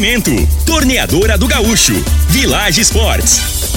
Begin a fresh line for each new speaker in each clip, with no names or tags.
Oferecimento: Torneadora do Gaúcho, Village Sports,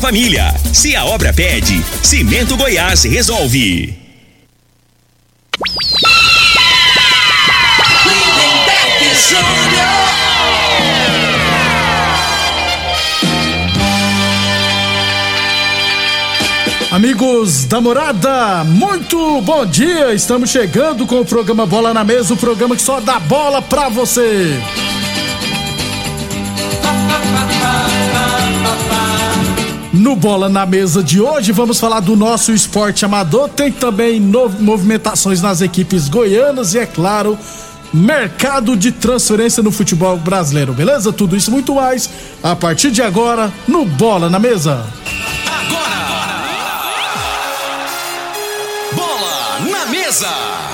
família. Se a obra pede, Cimento Goiás resolve.
Amigos da morada, muito bom dia! Estamos chegando com o programa Bola na Mesa o programa que só dá bola pra você. No Bola na Mesa de hoje, vamos falar do nosso esporte amador. Tem também movimentações nas equipes goianas e, é claro, mercado de transferência no futebol brasileiro, beleza? Tudo isso muito mais a partir de agora no Bola na Mesa.
Bola na mesa.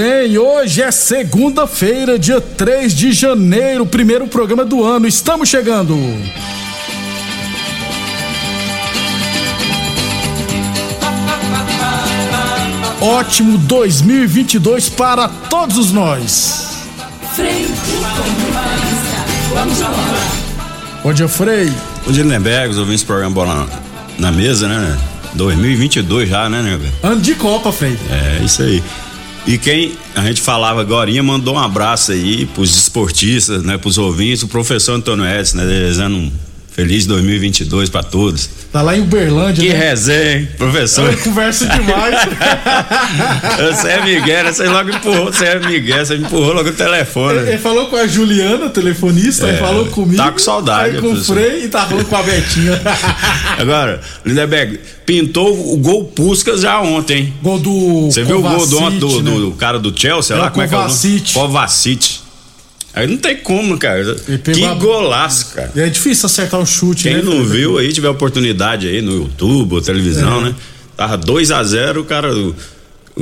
Bem, hoje é segunda-feira, dia 3 de janeiro, primeiro programa do ano. Estamos chegando. Ótimo 2022 para todos nós.
Frei, vamos.
Bom dia, Frei.
Bom dia, Lindenberg, os ouvintes do programa Bola na, na Mesa, né? 2022 já, né, nego?
Ano de Copa, Frei.
É, isso aí. E quem a gente falava agora mandou um abraço aí pros esportistas, né, pros ouvintes, o professor Antônio Edson, né, desejando um feliz 2022 pra todos.
Tá lá em Uberlândia,
Que
né?
resenha, hein, professor?
Ela conversa demais.
Você é Miguel, você logo empurrou, você é Miguel, você empurrou logo o telefone.
Ele falou com a Juliana, telefonista,
É,
falou comigo.
tá com saudade,
Aí com o. Frei e tá falando com a Betinha.
Agora, Lindenberg, pintou o gol Puskas já ontem.
Gol do.
Você viu o gol do, do, do,
né?
do cara do Chelsea
É
lá? Como é que é o nome? Kovacic. Aí não tem como, cara. Que
a-
golaço, cara.
É difícil acertar um chute,
Quem
né?
não viu aí, tiver oportunidade aí no YouTube ou televisão,
É.
né? Tava 2 a 0 o cara. O,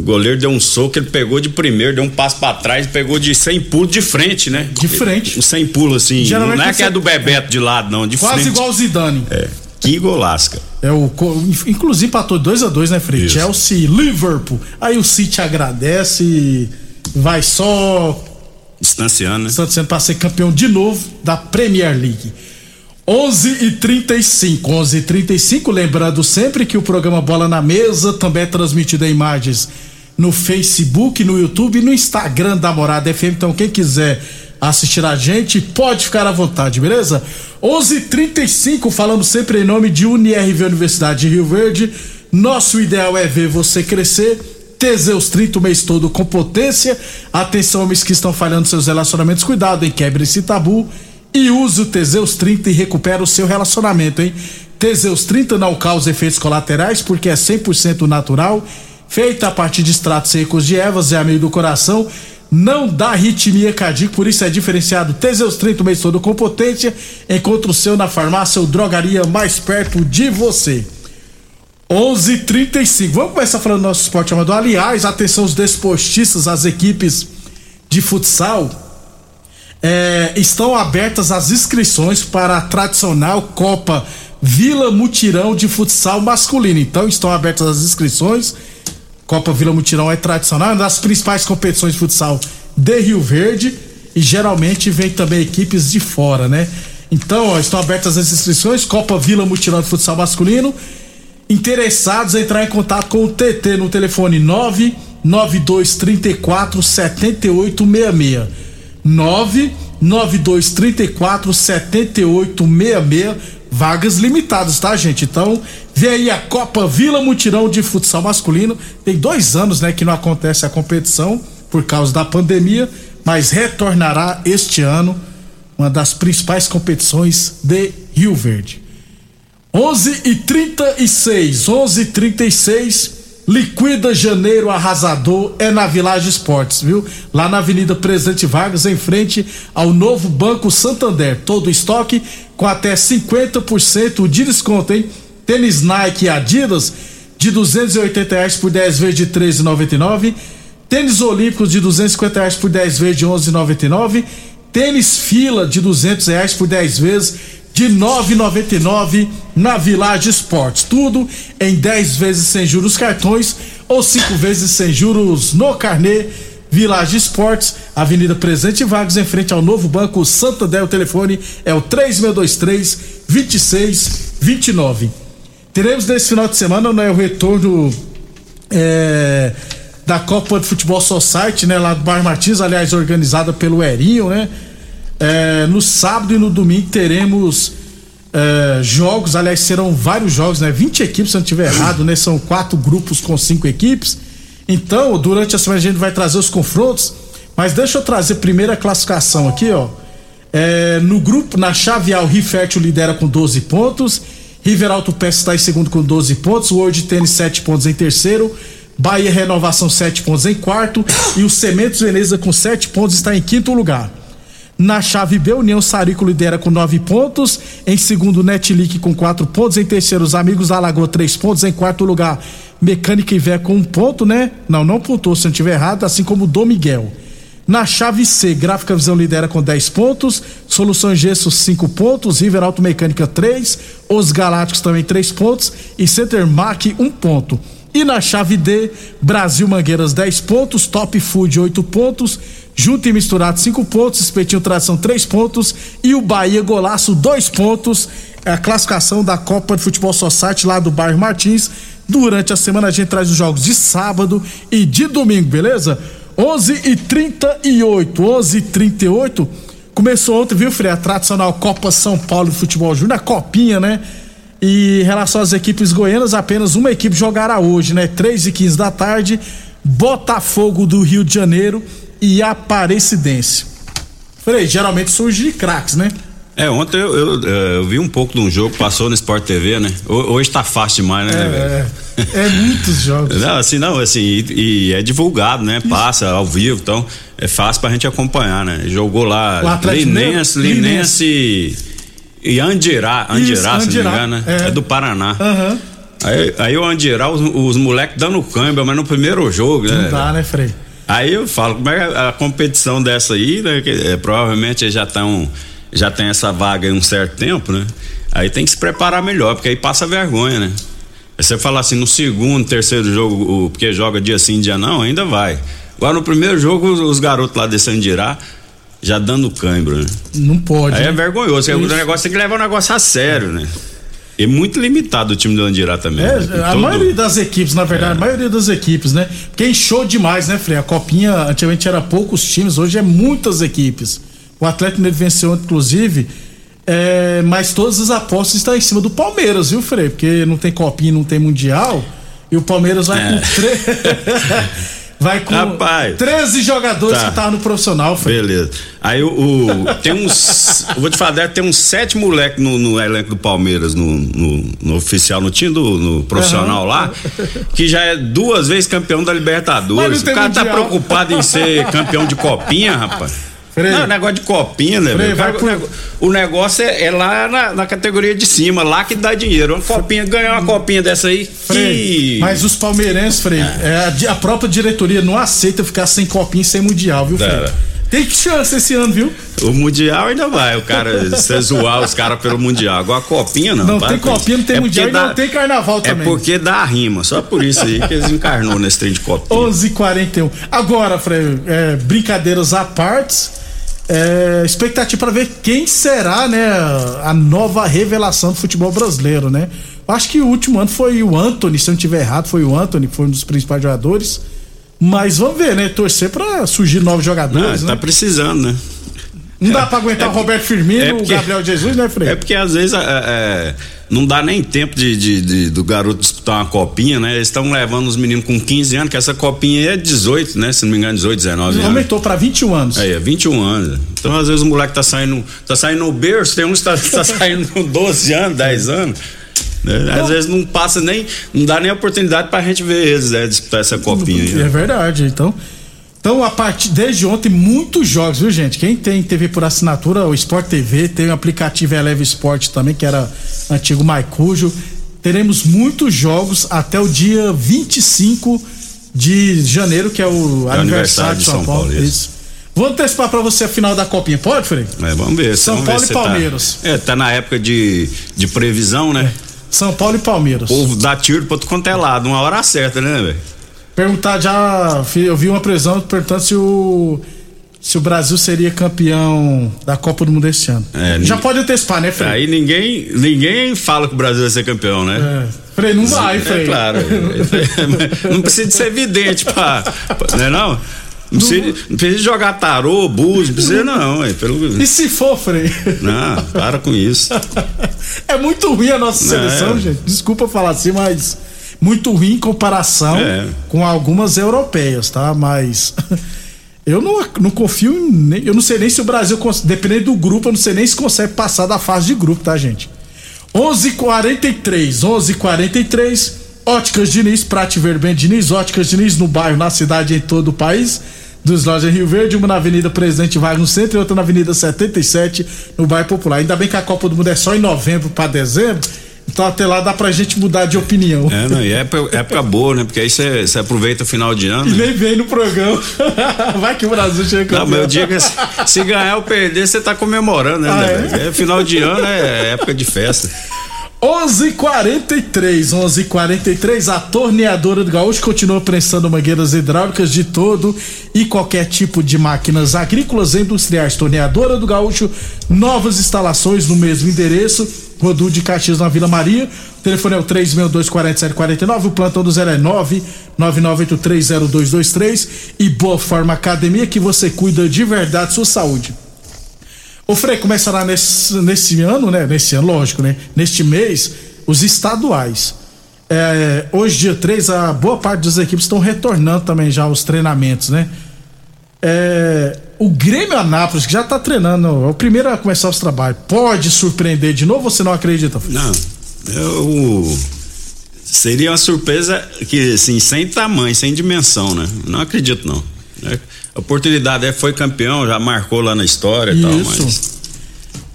goleiro deu um soco, ele pegou de primeiro, deu um passo pra trás, pegou de 100 pulos de frente, né?
De frente.
Um 100 pulos assim.
Geralmente
não é que é do Bebeto de lado, não, de
Quase
frente.
igual o Zidane.
É. Que golaço, cara.
É o. Inclusive empatou 2x2, né, Frei? Chelsea, Liverpool. Aí o City agradece vai só
Distanciando, né?
Sendo para ser campeão de novo da Premier League. 11 e 35 11 e 35 lembrando sempre que o programa Bola na Mesa também é transmitido em imagens no Facebook, no YouTube e no Instagram da Morada FM. Então, quem quiser assistir a gente, pode ficar à vontade, beleza? 11 e 35 falamos sempre em nome de UniRV Universidade de Rio Verde. Nosso ideal é ver você crescer. Teseus 30 o mês todo com potência. Atenção, homens que estão falhando seus relacionamentos, cuidado, hein? Quebre esse tabu e use o Teseus 30 e recupera o seu relacionamento, hein? Teseus 30 não causa efeitos colaterais porque é 100% natural, feita a partir de extratos secos de ervas, é amigo do coração, não dá arritmia cardíaca, por isso é diferenciado. Teseus 30 o mês todo com potência. Encontre o seu na farmácia ou drogaria mais perto de você. 11:35. Vamos começar falando do nosso esporte amador. Aliás, atenção os desportistas, as equipes de futsal é, estão abertas as inscrições para a tradicional Copa Vila Mutirão de Futsal Masculino. Então estão abertas as inscrições Copa Vila Mutirão é tradicional, é uma das principais competições de futsal de Rio Verde e geralmente vem também equipes de fora, né? Então, ó, estão abertas as inscrições, Copa Vila Mutirão de Futsal Masculino. Interessados em entrar em contato com o TT no telefone 99234 7866. 99234 7866. Vagas limitadas, tá, gente? Então, vem aí a Copa Vila Mutirão de Futsal Masculino. Tem dois anos, né, que não acontece a competição por causa da pandemia, mas retornará este ano uma das principais competições de Rio Verde. 11 e 36, 11 e 36 Liquida Janeiro Arrasador é na Village Esportes, viu? Lá na Avenida Presidente Vargas, em frente ao novo Banco Santander. Todo estoque com até 50% de desconto, hein? Tênis Nike e Adidas de 280 reais por 10 vezes de 13,99. Tênis Olímpicos de 250 reais por 10 vezes de 11,99. Tênis Fila de 200 reais por 10 vezes de 9,99 na Village Esportes. Tudo em 10 vezes sem juros cartões ou 5 vezes sem juros no carnê. Village Esportes, Avenida Presidente Vargas, em frente ao novo Banco Santander. O telefone é o 3623 2629. Teremos nesse final de semana né, o retorno é, da Copa de Futebol Society, né, lá do Bar Martins, aliás, organizada pelo Erinho, né? É, no sábado e no domingo teremos é, jogos, aliás, serão vários jogos, né? 20 equipes, se eu não estiver errado, né? São quatro grupos com cinco equipes. Então, durante a semana a gente vai trazer os confrontos, mas deixa eu trazer primeiro a classificação aqui, ó. É, no grupo, na chave A, o Rifértil lidera com 12 pontos. River Alto Pest está em segundo com 12 pontos. World Tênis 7 pontos em terceiro. Bahia Renovação 7 pontos em quarto. E o Cementos Veneza com 7 pontos está em quinto lugar. Na chave B, União Sarico lidera com nove pontos. Em segundo, Netlick com quatro pontos. Em terceiro, os Amigos da Lagoa, três pontos. Em quarto lugar, Mecânica e Vé com um ponto, né? Não, não pontou se eu estiver errado, assim como Dom Miguel. Na chave C, Gráfica Visão lidera com 10 pontos, Soluções Gesso 5 pontos, River Auto Mecânica 3, Os Galácticos também 3 pontos e Center Mac 1 ponto. E na chave D, Brasil Mangueiras 10 pontos, Top Food 8 pontos, Junto e Misturado 5 pontos, Espetinho Tradição 3 pontos e o Bahia Golaço 2 pontos. É a classificação da Copa de Futebol Society lá do bairro Martins. Durante a semana a gente traz os jogos de sábado e de domingo, beleza? 11 e 38, 11 e 38. Começou ontem, viu, Frei? A tradicional Copa São Paulo de Futebol Júnior, a copinha, né? E em relação às equipes goianas, apenas uma equipe jogará hoje, né? 3 e 15 da tarde, Botafogo do Rio de Janeiro e Aparecidense. Frei, geralmente surge de craques, né?
É, ontem eu, eu, eu, vi um pouco de um jogo, passou no Sport TV, né? Hoje tá fácil demais, né,
é,
velho?
É, é muitos jogos.
Não, assim, não, assim, e, e é divulgado, né? Isso. Passa ao vivo, então é fácil pra gente acompanhar, né? Jogou lá Linense, Linense e Andirá, Andirá, se não me engano, né? É, é do Paraná.
Uhum.
Aí, aí o Andirá, os, os moleques dando câmbio, mas no primeiro jogo, né?
Não dá, né, Frei?
Aí eu falo, como é a, a competição dessa aí, né? Que, é, provavelmente já estão já tem essa vaga em um certo tempo, né? Aí tem que se preparar melhor, porque aí passa vergonha, né? Aí você fala assim, no segundo, terceiro jogo, o, porque joga dia sim, dia não, ainda vai. Agora no primeiro jogo, os, os garotos lá de Sandirá já dando cãibro, né?
Não pode.
Aí
né?
é vergonhoso, o negócio tem que levar o negócio a sério, né? É muito limitado o time do Andirá também.
É,
né?
a
Todo...
maioria das equipes, na verdade, é. a maioria das equipes, né? Porque encheu demais, né, Frei? A copinha antigamente era poucos times, hoje é muitas equipes. O Atlético Mineiro venceu, inclusive, é, mas todas as apostas estão em cima do Palmeiras, viu, Frei? Porque não tem copinha, não tem mundial. E o Palmeiras vai é. com três. vai com
Rapaz,
13 jogadores tá. que estavam no profissional.
Beleza. Aí o, o tem uns. vou te falar, deve ter uns sete moleques no, no, elenco do Palmeiras, no, no, no, oficial, no time do no profissional uhum. lá, que já é duas vezes campeão da Libertadores. O cara tá mundial. tá preocupado em ser campeão de copinha, rapaz. Frei. Não, negócio de copinha, né? Frei, cara, por... O negócio é, é lá na, na, categoria de cima, lá que dá dinheiro. Uma copinha, ganhar uma copinha dessa aí.
Que... Mas os palmeirenses, Frei, é. É, a, a, própria diretoria não aceita ficar sem copinha sem mundial, viu, Frei? É. Tem que chance esse ano, viu?
O Mundial ainda vai, o cara, você zoar os caras pelo Mundial. Agora a copinha não.
Não tem copinha, não tem
É
mundial e
porque
não tem carnaval
É
também.
porque dá rima, só por isso aí que eles encarnou nesse trem de copinha.
11:41. Agora, Frei, é, brincadeiras à parte, é, expectativa para ver quem será, né, a nova revelação do futebol brasileiro, né? Acho que o último ano foi o Anthony, se eu não estiver errado, foi o Anthony, que foi um dos principais jogadores. Mas vamos ver, né? Torcer para surgir novos
Ah,
jogadores,
tá
né?
precisando, né?
Não dá pra aguentar o Roberto Firmino,
é porque-
o Gabriel Jesus, né, Frei?
É porque às vezes é, é, não dá nem tempo de, de- de- do garoto disputar uma copinha, né? Eles estão levando os meninos com 15 anos, que essa copinha aí é 18, né? Se não me engano, 18, 19 anos.
Aumentou pra 21 anos.
Aí, é 21 anos. Então, às vezes, o moleque tá saindo, tá saindo no berço, tem uns que tá, tá saindo com 12 anos, 10 anos. né? Às vezes não passa nem, não dá nem oportunidade pra gente ver eles, né, disputar essa copinha.
É
né?
verdade, então. Então, a partir desde ontem, muitos jogos, viu, gente? Quem tem TV por assinatura, o Sport TV, tem o aplicativo Eleve Sport também, que era antigo Maicujo. Teremos muitos jogos até o dia 25 de janeiro, que é o aniversário, de São, Paulo.
isso.
Vou antecipar pra você a final da Copinha, pode, Frei?
Mas vamos ver.
São
vamos
Paulo
ver
e
tá-
Palmeiras.
é, tá na época de, de previsão, né?
São Paulo e Palmeiras.
O povo dá tiro pra outro quanto é lado, uma hora certa, né, velho?
Perguntar já, eu vi uma previsão perguntando se o se o Brasil seria campeão da Copa do Mundo esse ano.
É,
já pode antecipar, né, Frei?
Aí ninguém, ninguém fala que o Brasil vai ser campeão, né?
É. Frei, não vai, Frei.
É claro. não precisa de ser evidente pra. pra né, não? Não precisa, não precisa jogar tarô, búzio, não precisa não, é, pelo,
E se for, Frei?
não, para com isso.
É muito ruim a nossa seleção,
É.
gente. Desculpa falar assim, mas muito ruim em comparação
É.
com algumas europeias, tá? Mas eu não, não confio em. nem- Eu não sei nem se o Brasil, dependendo do grupo, eu não sei nem se consegue passar da fase de grupo, tá, gente? 11:43, 11:43. Óticas Diniz, Prate Verben Diniz, Óticas Diniz no bairro, na cidade, em todo o país. Dos lojas Rio Verde, uma na Avenida Presidente Vargas no centro e outra na Avenida 77, no bairro Popular. Ainda bem que a Copa do Mundo é só em novembro para dezembro, então até lá dá pra gente mudar de opinião.
É, não, e é época, época boa, né? Porque aí você aproveita o final de ano.
E
né?
nem vem no programa. Vai que o Brasil chega
Não, mas eu digo que se- ganhar ou perder, você tá comemorando, né?
Ah,
né,
é?
É final de ano, é época de festa.
11:43, 11:43. A torneadora do Gaúcho continua prestando mangueiras hidráulicas de todo e qualquer tipo de máquinas agrícolas e industriais. Torneadora do Gaúcho, novas instalações no mesmo endereço. Rodul de Caxias na Vila Maria. O telefone é o 362-4749. O plantão do zero é 999830223. E Boa Forma Academia, que você cuida de verdade sua saúde. Ô Frei, começará nesse, nesse ano, né? Nesse ano, lógico, né? Neste mês, os estaduais. É, hoje, dia 3, a boa parte das equipes estão retornando também já aos treinamentos, né? É, o Grêmio Anápolis, que já tá treinando, é o primeiro a começar os trabalhos, pode surpreender de novo você não acredita?
Não, eu. Seria uma surpresa que, assim, sem tamanho, sem dimensão, né? Não acredito, não. Oportunidade é, foi campeão, já marcou lá na história e tal,
Isso.
mas.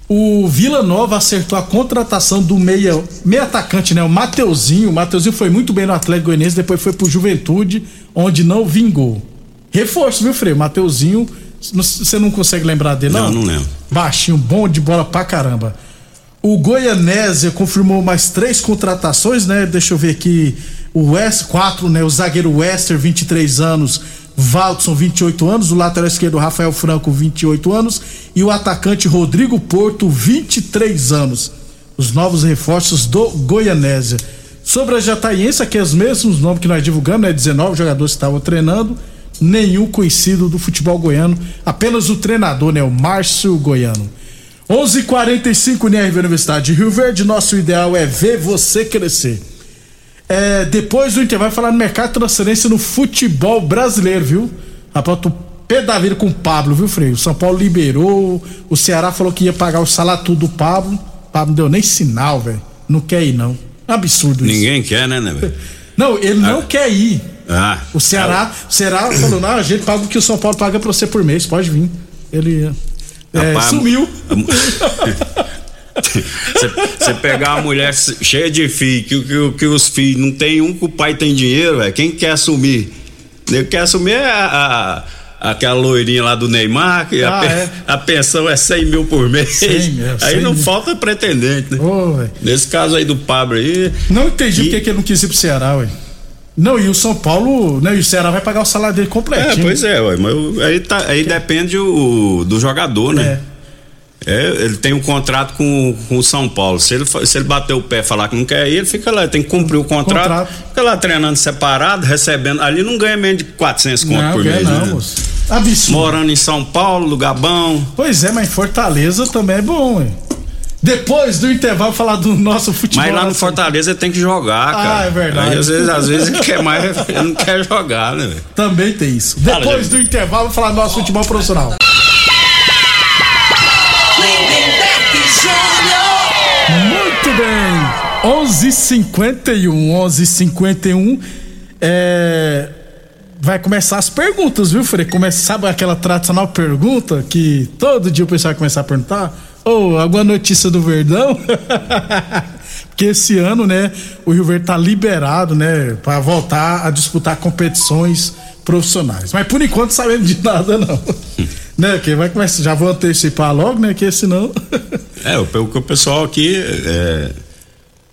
O Vila Nova acertou a contratação do meia, meia atacante, né? O Mateuzinho. O Mateuzinho foi muito bem no Atlético Goianiense, depois foi pro Juventude, onde não vingou. Reforço, viu, Frei? Mateuzinho, você não consegue lembrar dele, não?
Não, não lembro.
Baixinho, bom de bola pra caramba. O Goianésia confirmou mais três contratações, né? Deixa eu ver aqui. O West, quatro, né? O zagueiro Wester, 23 anos. Valdson, 28 anos. O lateral esquerdo, Rafael Franco, 28 anos. E o atacante Rodrigo Porto, 23 anos. Os novos reforços do Goianésia. Sobre a Jataiense, aqui é os mesmos nomes que nós divulgamos, né? 19 jogadores estavam treinando. Nenhum conhecido do futebol goiano. Apenas o treinador, né? O Márcio Goiano. 11:45 NRV Universidade de Rio Verde. Nosso ideal é ver você crescer. É, depois do intervalo, vai falar no mercado de transferência no futebol brasileiro, viu? Rapaz, tu pé da vida com o Pablo, viu, Freio? O São Paulo liberou, o Ceará falou que ia pagar o salário tudo do Pablo. O Pablo não deu nem sinal, velho. Não quer ir, não. Absurdo isso.
Ninguém quer, né, né, velho?
Não, ele não quer ir.
Ah.
O Ceará, o Ceará falou: não, a gente paga o que o São Paulo paga pra você por mês, pode vir. Ele é,
Rapaz,
sumiu.
Você pegar uma mulher cheia de filhos, que, que, que os filhos não tem um que o pai tem dinheiro, velho. Quem quer assumir? Quem quer assumir é a, a, aquela loirinha lá do Neymar, que
Ah,
a,
é?
a pensão é 100 mil por mês.
100 mil,
aí
100
não
mil.
falta pretendente, né? Nesse caso aí do Pablo aí,
Não entendi
E-
porque que ele não quis ir pro Ceará, ué. Não, e o São Paulo, né, e o Ceará vai pagar o salário dele
é,
completinho.
pois é, ué, mas aí, tá, aí depende o, do jogador, né?
É.
É, ele tem um contrato com, com o São Paulo. Se ele, se ele bater o pé e falar que não quer ir, ele fica lá, tem que cumprir o contrato.
Contrato.
Fica lá treinando separado, recebendo. Ali não ganha menos de 400 conto por mês.
não,
né?
moço. Absurdo.
Morando em São Paulo, lugar bom.
Pois é, mas em Fortaleza também é bom, ué. Depois do intervalo, falar do nosso futebol.
Mas lá no
nacional.
Fortaleza ele tem que jogar, cara.
é verdade.
Aí, às, vezes, às vezes ele quer mais, ele não quer jogar, né, velho?
Também tem isso. Depois do intervalo, falar do nosso futebol profissional. Muito bem. 11:51, 11:51. É vai começar as perguntas, viu, Frei? Começa, sabe aquela tradicional pergunta que todo dia o pessoal vai começar a perguntar? Ou alguma notícia do Verdão? Porque esse ano, né, o Rio Verde tá liberado, né, para voltar a disputar competições profissionais. Mas por enquanto não sabemos de nada não. né, que vai começar, já vou antecipar logo, né, que senão
É, o, o pessoal aqui. É,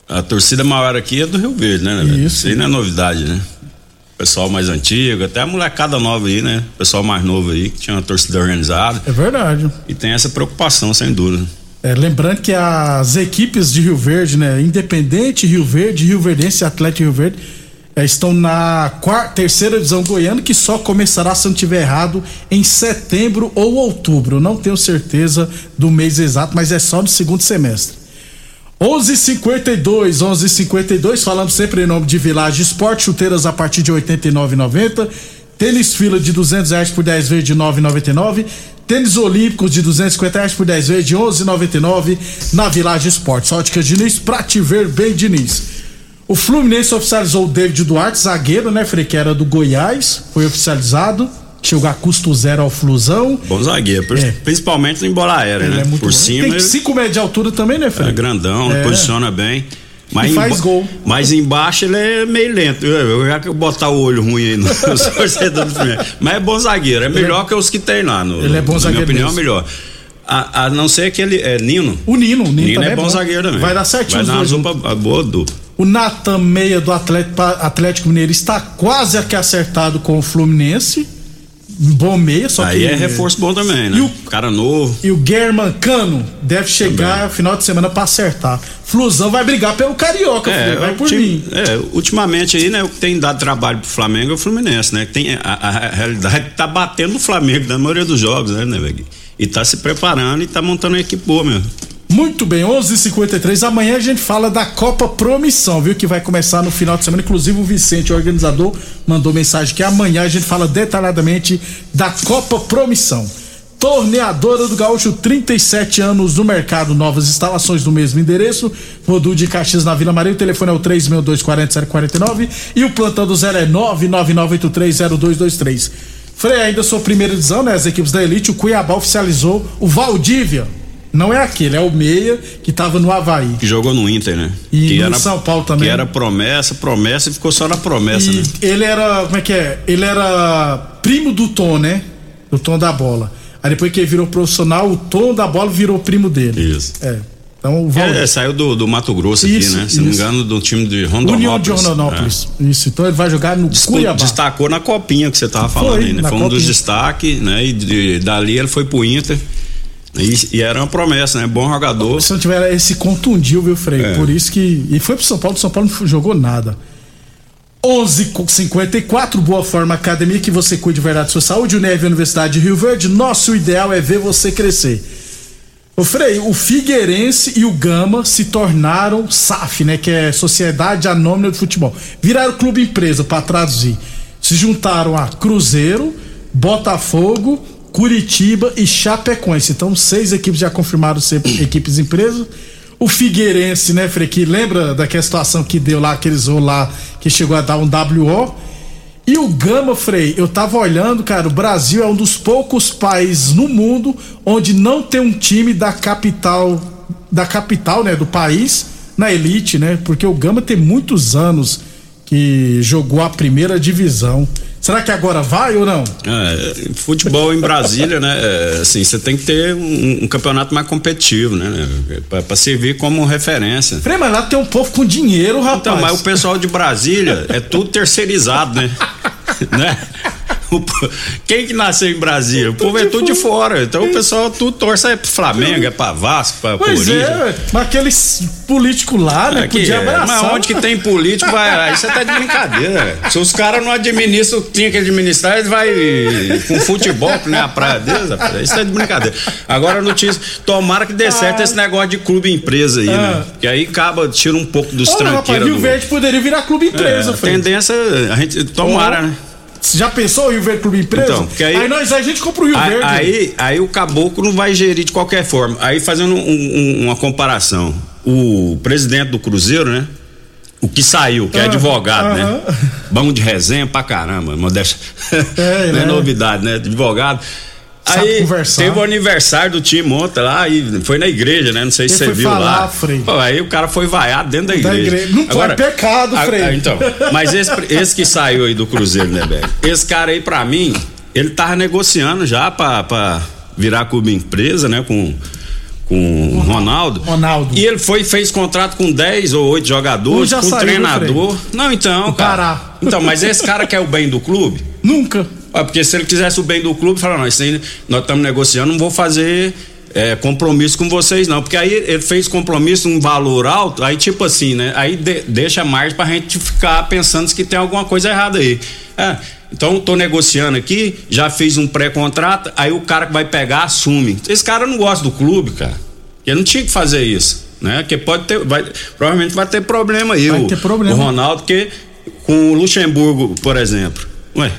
a torcida maior aqui é do Rio Verde, né? velho?
Isso.
aí não é novidade, né? Pessoal mais antigo, até a molecada nova aí, né? Pessoal mais novo aí, que tinha uma torcida organizada.
é verdade.
E tem essa preocupação, sem dúvida.
É, lembrando que as equipes de Rio Verde, né? Independente Rio Verde, Rio Verdense e Atlético Rio Verde, é, estão na quarta, terceira divisão goiana, que só começará, se não estiver errado, em setembro ou outubro. Não tenho certeza do mês exato, mas é só no segundo semestre. 11:52, 11:52, falando sempre em nome de Village Esporte, chuteiras a partir de 89,90, tênis fila de 200 reais por 10 vezes de 9,99, tênis olímpicos de 250 reais por 10 vezes de 11,99 na Village Esporte. Ótica Diniz, pra te ver bem, Diniz. O Fluminense oficializou o David Duarte, zagueiro, né, Frei, que era do Goiás, foi oficializado, chegou a custo zero ao Flusão.
Bom zagueiro,
É.
principalmente em bola aérea,
Ele
né?
é muito
Por
bom.
cima
Tem
ele
5 metros de altura também, né, Frei?
é grandão,
É.
posiciona bem. Mas
E faz
emba-
gol.
Mas embaixo ele é meio lento. Eu, eu já que eu botar o olho ruim aí nos torcedores do Fluminense. Mas é bom zagueiro, é melhor que os que tem lá. No,
Ele é bom
na
zagueiro
minha opinião,
mesmo.
é melhor. A, a não ser que ele é Nino.
O Nino, o Nino,
Nino
também
é bom, zagueiro também.
Vai dar certinho
Vai dar uma
dois
dupla boa dupla.
O Natan Meia do Atlético, Atlético Mineiro está quase aqui acertado com o Fluminense. Bom meia, só
Aí
que.
é reforço bom também, né?
E o-
Cara novo.
E o German Cano deve chegar final de semana pra acertar. Flusão vai brigar pelo Carioca,
É,
filho, vai por mim.
é, ultimamente aí, né, o que tem dado trabalho pro Flamengo é o Fluminense, né? Tem, a, a- a realidade tá batendo o Flamengo na maioria dos jogos, né, né? E tá se preparando e tá montando uma equipe boa mesmo.
Muito bem, 11:53 Amanhã a gente fala da Copa Promissão, viu? Que vai começar no final de semana. Inclusive o Vicente, o organizador, mandou mensagem que amanhã a gente fala detalhadamente da Copa Promissão. Torneadora do Gaúcho, 37 anos no mercado, novas instalações no mesmo endereço. Rodu de Caxias na Vila Maria. O telefone é o 362-4749 e o plantão do zero é 999830223. Frei, ainda sua primeira divisão, né? As equipes da Elite, o Cuiabá oficializou o Valdívia. Não é aquele, é o Meia que tava no Havaí.
Que jogou no Inter, né?
E
que
no São Paulo também.
Que era promessa, promessa e ficou só na promessa,
E
né?
ele era, como é que é? Ele era primo do Tom, né? Do Tom da bola. Aí depois que ele virou profissional, o Tom da bola virou primo dele.
Isso.
É. Então o Valdir.
É, saiu do, do Mato Grosso
Isso,
aqui, né? Se não me
isso.
engano, do time de Rondonópolis.
União de Rondonópolis. Isso, então ele vai jogar no
É. Discu-
Cuiabá.
Destacou na copinha que você tava falando
Foi,
aí, né? Foi um dos
copinha.
destaques, né? E de- dali ele foi pro Inter. E, e era uma promessa, né? Bom jogador.
Se não tiver esse contundiu, viu, Frei?
É.
Por isso que. E foi pro São Paulo, o São Paulo não jogou nada. 11:54 Boa Forma Academia, que você cuide de verdade da sua saúde. Uneve Universidade de Rio Verde. Nosso ideal é ver você crescer. Ô Frei, o Figueirense e o Gama se tornaram SAF, né? Que é Sociedade Anônima de Futebol. Viraram clube empresa, para traduzir. Se juntaram a Cruzeiro, Botafogo, Curitiba e Chapecoense. Então, seis equipes já confirmaram ser equipes empresas. O Figueirense, né, Frei, que lembra daquela situação que deu lá, aqueles ou lá, que chegou a dar um WO. E o Gama, Frei, eu tava olhando, cara, o Brasil é um dos poucos países no mundo onde não tem um time da capital, da capital, né, do país, na elite, né? Porque o Gama tem muitos anos que jogou a primeira divisão. Será que agora vai ou não?
É, futebol em Brasília, né? é, assim, você tem que ter um, um campeonato mais competitivo, né? Pra, pra servir como referência.
Frei, mas lá tem um povo com dinheiro, rapaz.
Então, mas o pessoal de Brasília é tudo terceirizado, né? né? Quem que nasceu em Brasília? O povo é tudo de
fora.
Então o pessoal tudo torce é pro Flamengo, é pra Vasco, pra
Pois
Corinthians.
é, mas aqueles políticos lá, né?
Aqui,
podia
é,
abraçar.
mas onde que tem político, vai. Aí você tá de brincadeira. Se os caras não administram o que tinha que administrar, eles vai com futebol, que nem a praia deles. rapaz. Isso é de brincadeira. Agora a notícia: tomara que dê certo esse negócio de clube empresa aí, né?
Ah.
Que aí acaba, tira um pouco dos
Olha, rapaz,
tranqueiros.
Rio
do-
Verde poderia virar clube empresa,
É, a tendência, a gente tomara, né?
Já pensou em Rio Verde clube empresa?
Então, porque aí-
nós, a gente compra o Rio
Aí,
Verde.
aí, aí o caboclo não vai gerir de qualquer forma. Aí fazendo um- um- uma comparação, o presidente do Cruzeiro, né? O que saiu, que é
Ah,
advogado, né?
aham.
Bom de resenha pra caramba, modéstia.
É,
não é
né?
novidade, né? Advogado. Aí teve o aniversário do time ontem lá e foi na igreja, né? Não sei se
Ele
você
foi
viu
falar,
lá.
Frei.
Pô, aí o cara foi vaiado dentro da
Da
igreja.
igreja. Não pode, pecado,
a-
Frei.
a- então, mas esse, esse que saiu aí do Cruzeiro, né, velho? Esse cara aí, pra mim, ele tava negociando já pra, pra virar clube empresa, né? Com, com o Ronaldo.
Ronaldo.
E ele foi fez contrato com 10 ou 8
Um
jogadores,
já
com
saiu,
treinador. Não, então, cara.
Pará.
Então, mas esse cara quer o bem do clube?
Nunca.
Ah, porque se ele quisesse o bem do clube, fala, não, isso aí nós estamos negociando, não vou fazer é, compromisso com vocês, não. Porque aí ele fez compromisso, um valor alto, aí tipo assim, né? Aí de- deixa mais pra gente ficar pensando que tem alguma coisa errada aí. É, então tô negociando aqui, já fiz um pré-contrato, aí o cara que vai pegar assume. Esse cara não gosta do clube, cara. Ele não tinha que fazer isso, né? Que pode ter, vai, provavelmente vai ter problema aí.
Vai
o,
ter problema.
o Ronaldo, porque com o Luxemburgo, por exemplo, ué,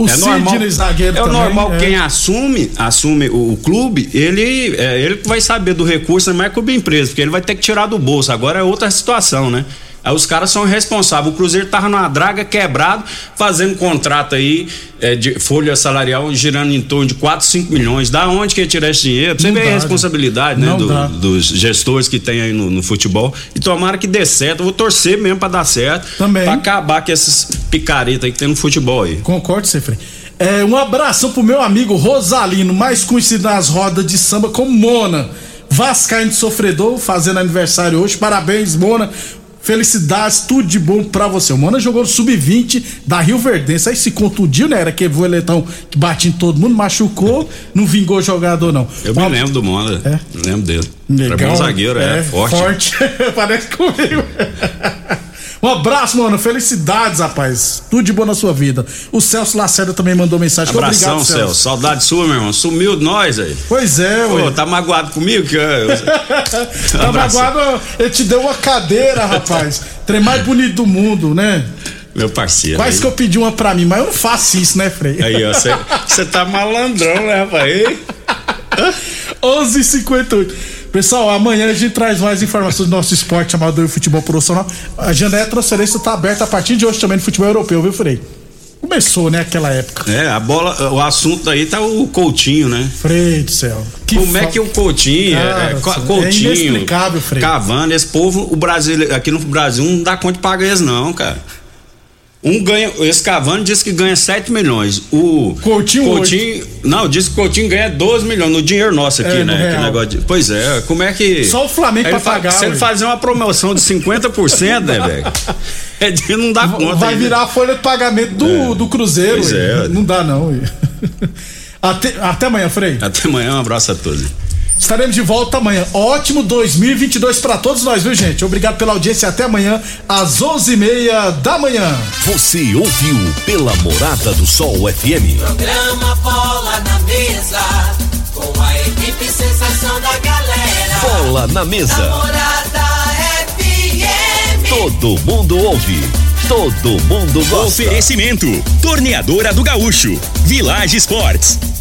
O
é normal,
Sidney zagueiro
é o
também,
normal
é.
quem assume, assume o, o clube, ele é, ele vai saber do recurso, não é clube empresa, porque ele vai ter que tirar do bolso. Agora é outra situação, né? Aí os caras são responsáveis. O Cruzeiro tava numa draga quebrado, fazendo contrato aí é, de folha salarial girando em torno de 4, 5 milhões. Da onde que ia tirar esse dinheiro? Você vê a responsabilidade, né? do- dos gestores que tem aí no, no futebol. E tomara que dê certo. Eu vou torcer mesmo pra dar certo.
Também.
Pra acabar com essas picaretas aí que tem no futebol aí.
Concordo, Cefrei. É, um abração pro meu amigo Rosalino, mais conhecido nas rodas de samba como Mona. Vascaíno de sofredor, fazendo aniversário hoje. Parabéns, Mona. Felicidades, tudo de bom pra você. O Mona jogou no sub-20 da Rio Verdense. Aí se contundiu, né? Era aquele voeletão que batia em todo mundo, machucou, não vingou jogador, não.
Eu
Um
me lembro do Monda.
É?
Lembro dele.
Legal.
Era bom zagueiro, é, forte.
Parece comigo. Um abraço, mano. Felicidades, rapaz. Tudo de bom na sua vida. O Celso Lacerda também mandou mensagem.
Abração,
Obrigado,
Celso. Saudade sua, meu irmão. Sumiu de nós aí.
Pois é,
Pô,
ué.
tá magoado comigo? Que eu-
Tá
Abraço.
magoado, ele te deu uma cadeira, rapaz. Trem mais bonito do mundo, né?
Meu parceiro.
Quase
aí.
que eu pedi uma pra mim, mas eu não faço isso, né, Frei?
Aí, ó, você tá malandrão, né, rapaz?
11:58. Pessoal, amanhã a gente traz mais informações do nosso esporte amador e futebol profissional. A janela de transferência tá aberta a partir de hoje também no futebol europeu, viu, Frei? Começou, né, aquela época.
É, a bola, o assunto aí tá o Coutinho, né?
Frei do céu.
Como é que o Coutinho, é,
Cara,
é,
é
Coutinho,
inexplicável, Frei.
Cavani, esse povo, o Brasil, aqui no Brasil não dá conta de pagar eles não, cara. Um ganha, esse Cavani disse que ganha 7 milhões. O
Coutinho,
Coutinho não, disse que o Coutinho ganha 12 milhões no dinheiro nosso aqui,
É, no
né?
Real.
negócio de- pois é, como é que
Só o Flamengo pra
fa-
pagar,
Se ele fazer uma promoção de 50%, né, velho? É de não dá conta.
Vai
aí,
virar a folha de pagamento do, do Cruzeiro.
Pois é.
Não dá, não. Até, até amanhã, Frei.
Até amanhã, um abraço a todos.
Estaremos de volta amanhã. Ótimo 2022 pra todos nós, viu, gente? Obrigado pela audiência. Até amanhã, às 11h30 da manhã.
Você ouviu pela Morada do Sol FM.
Programa Bola na Mesa, com a equipe sensação da galera.
Bola na mesa.
Namorada FM.
Todo mundo ouve. Todo mundo gosta.
Oferecimento: Torneadora do Gaúcho, Village Sports,